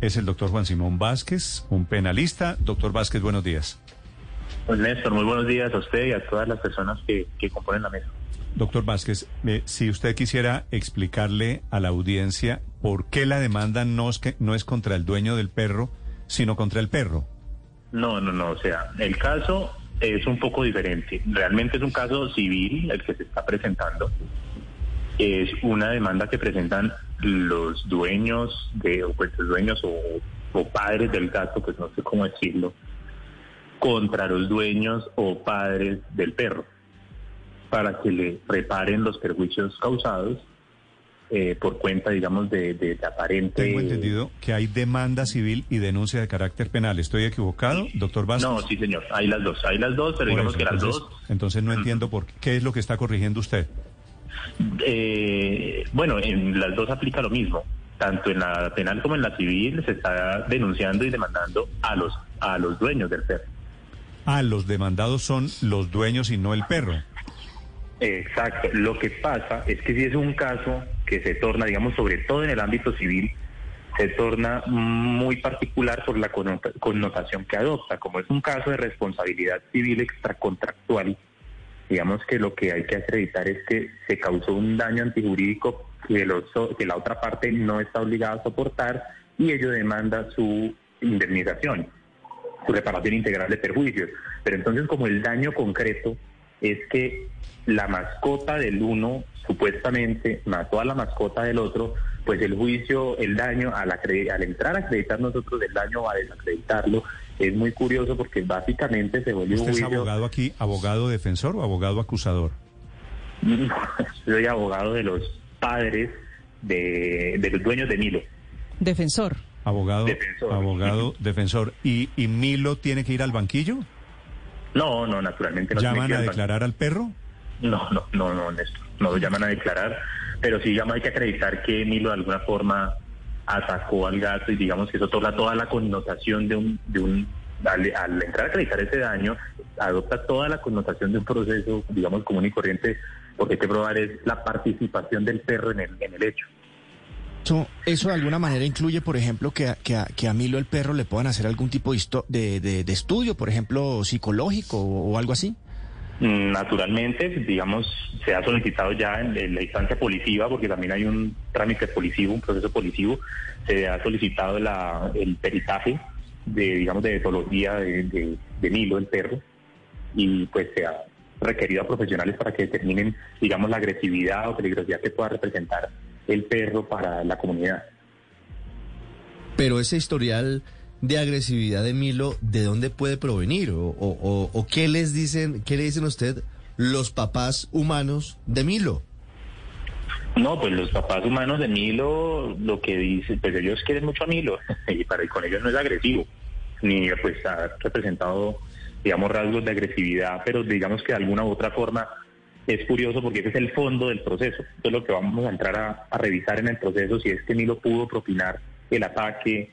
es el doctor Juan Simón Vázquez, un penalista. Doctor Vázquez, buenos días. Pues Néstor, muy buenos días a usted y a todas las personas que, que componen la mesa. Doctor Vázquez, eh, si usted quisiera explicarle a la audiencia por qué la demanda no es, que, no es contra el dueño del perro, sino contra el perro. No, no, no, o sea, el caso es un poco diferente. Realmente es un caso civil el que se está presentando. Es una demanda que presentan los dueños de, o pues los dueños o, o padres del gato, pues no sé cómo decirlo, contra los dueños o padres del perro, para que le reparen los perjuicios causados eh, por cuenta, digamos, de, de, de aparente... Tengo entendido que hay demanda civil y denuncia de carácter penal. ¿Estoy equivocado, doctor Vázquez? No, sí, señor. Hay las dos. Hay las dos, pero Por digamos eso, que las entonces, dos... Entonces no entiendo por qué, qué es lo que está corrigiendo usted. Eh, bueno, en las dos aplica lo mismo. Tanto en la penal como en la civil se está denunciando y demandando a los a los dueños del perro. Ah, los demandados son los dueños y no el perro. Exacto. Lo que pasa es que si es un caso que se torna, digamos, sobre todo en el ámbito civil, se torna muy particular por la connota- connotación que adopta. Como es un caso de responsabilidad civil extracontractual, digamos que lo que hay que acreditar es que se causó un daño antijurídico que, o- que la otra parte no está obligada a soportar y ello demanda su indemnización, su reparación integral de perjuicios. Pero entonces como el daño concreto es que la mascota del uno supuestamente mató a la mascota del otro, pues el juicio, el daño, al, al entrar a acreditar nosotros el daño o a desacreditarlo, es muy curioso porque básicamente se volvió un ¿Usted es juicio... abogado aquí, abogado defensor o abogado acusador? Soy abogado de los padres de, de los dueños de Milo. Defensor. Abogado, Defensor. abogado defensor. ¿Y, ¿Y Milo tiene que ir al banquillo? No, no, naturalmente no. ¿Llaman a declarar al perro? No, no, no, no, Néstor. No lo llaman a declarar, pero sí llama, hay que acreditar que Milo de alguna forma atacó al gato y digamos que eso toda, toda la connotación de un, de un al, entrar a acreditar ese daño, adopta toda la connotación de un proceso, digamos, común y corriente, porque hay que probar es la participación del perro en el, en el hecho. Eso, eso de alguna manera incluye, por ejemplo, que a, que que a Milo el perro le puedan hacer algún tipo de, de, estudio, por ejemplo, psicológico o algo así. Naturalmente, digamos, se ha solicitado ya en, la instancia policiva, porque también hay un trámite policivo, un proceso policivo, se ha solicitado la, el peritaje de, digamos, de etología de, de, de Milo, el perro, y pues se ha requerido a profesionales para que determinen, digamos, la agresividad o peligrosidad que pueda representar el perro para la comunidad. Pero ese historial de agresividad de Milo, ¿de dónde puede provenir? ¿O, qué les dicen, qué le dicen a usted los papás humanos de Milo? No, pues los papás humanos de Milo, lo que dicen, pues ellos quieren mucho a Milo, y para con ellos no es agresivo, ni pues ha representado, digamos, rasgos de agresividad, pero digamos que de alguna u otra forma es curioso porque ese es el fondo del proceso. Entonces lo que vamos a entrar a revisar en el proceso, si es que Milo pudo propinar el ataque,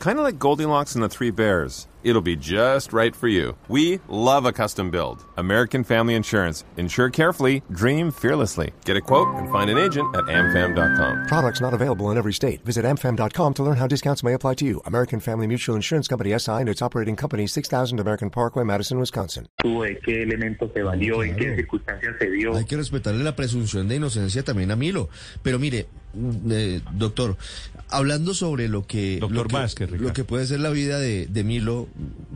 Kind of like Goldilocks and the Three Bears. It'll be just right for you. We love a custom build. American Family Insurance. Insure carefully, dream fearlessly. Get a quote and find an agent at amfam.com. Products not available in every state. Visit amfam.com to learn how discounts may apply to you. American Family Mutual Insurance Company SI and its operating company 6000 American Parkway, Madison, Wisconsin. qué elementos se valió, en qué Claro. circunstancias se dio. Hay que respetarle la presunción de inocencia también a Milo. Pero mire, eh, doctor, hablando sobre lo que, Doctor lo que, Vázquez, lo que puede ser la vida de, de Milo,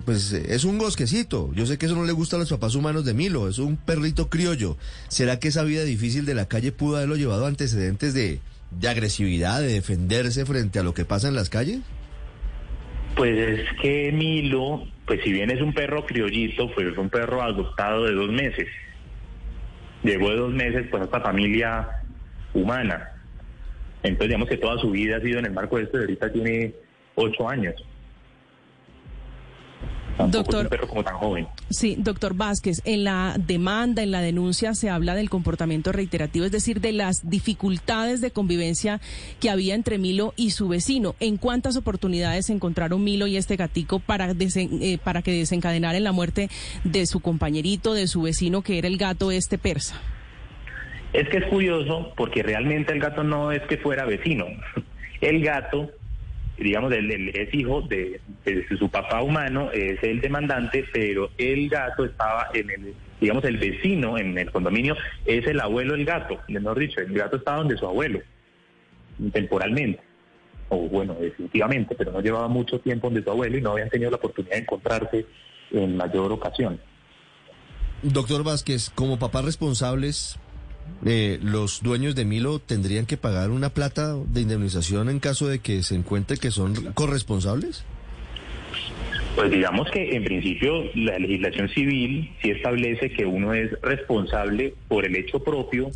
pues es un bosquecito. Yo sé que eso no le gusta a los papás humanos de Milo, es un perrito criollo. ¿Será que esa vida difícil de la calle pudo haberlo llevado a antecedentes de, de agresividad, de defenderse frente a lo que pasa en las calles? Pues es que Milo, pues si bien es un perro criollito, pues es un perro adoptado de dos meses. Llegó de dos meses pues a esta familia humana. Entonces digamos que toda su vida ha sido en el marco de esto y ahorita tiene ocho años. Tampoco Doctor- perro como tan joven. Sí, doctor Vázquez, en la demanda, en la denuncia se habla del comportamiento reiterativo, es decir, de las dificultades de convivencia que había entre Milo y su vecino. ¿En cuántas oportunidades se encontraron Milo y este gatico para, desen- eh, para que desencadenaran la muerte de su compañerito, de su vecino, que era el gato este persa? Es que es curioso porque realmente el gato no es que fuera vecino. El gato, digamos, el- es hijo de, de su papá humano, es el demandante, pero el gato estaba en el, digamos, el vecino en el condominio es el abuelo del gato, mejor dicho, el gato estaba donde su abuelo, temporalmente. O bueno, definitivamente, pero no llevaba mucho tiempo donde su abuelo y no habían tenido la oportunidad de encontrarse en mayor ocasión. Doctor Vázquez, como papás responsables, eh, los dueños de Milo tendrían que pagar una plata de indemnización en caso de que se encuentre que son corresponsables? Pues digamos que en principio la legislación civil sí establece que uno es responsable por el hecho propio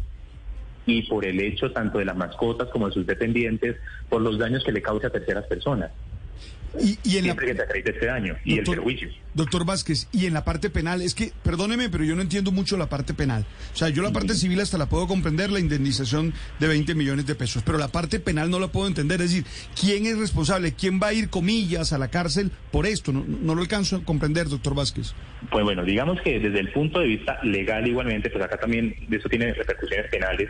y por el hecho tanto de las mascotas como de sus dependientes por los daños que le causa a terceras personas, Y, y en la, siempre que se acredite este daño y el perjuicio. Doctor Vázquez, y en la parte penal, es que, perdóneme, pero yo no entiendo mucho la parte penal. O sea, yo la parte civil hasta la puedo comprender, la indemnización de 20 millones de pesos, pero la parte penal no la puedo entender. Es decir, ¿quién es responsable? ¿Quién va a ir, comillas, a la cárcel por esto? No, no lo alcanzo a comprender, doctor Vázquez. Pues bueno, digamos que desde el punto de vista legal igualmente, pues acá también eso tiene repercusiones penales,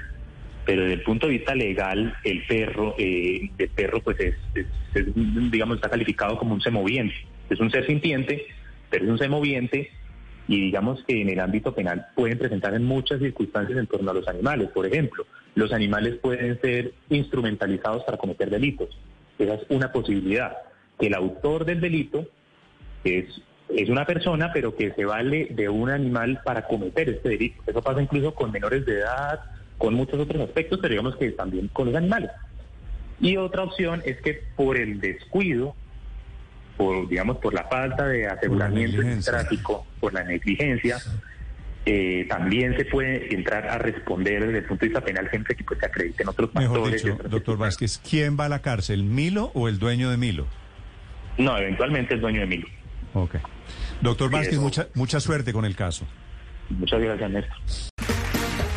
pero desde el punto de vista legal, el perro, eh, el perro pues es, es- digamos, está calificado como un semoviente. Es un ser sintiente, pero es un semoviente y digamos que en el ámbito penal pueden presentar en muchas circunstancias en torno a los animales. Por ejemplo, los animales pueden ser instrumentalizados para cometer delitos. Esa es una posibilidad. El autor del delito es, es una persona, pero que se vale de un animal para cometer este delito. Eso pasa incluso con menores de edad, con muchos otros aspectos, pero digamos que también con los animales. Y otra opción es que por el descuido, por digamos por la falta de aseguramiento en el tráfico, por la negligencia, eh, también se puede entrar a responder desde el punto de vista penal siempre que pues, se acrediten otros Mejor factores. dicho, doctor. Vázquez, ¿quién va a la cárcel, Milo o el dueño de Milo? No, eventualmente es dueño de Milo. Ok. Doctor Vázquez, mucha, mucha suerte con el caso. Muchas gracias, Néstor.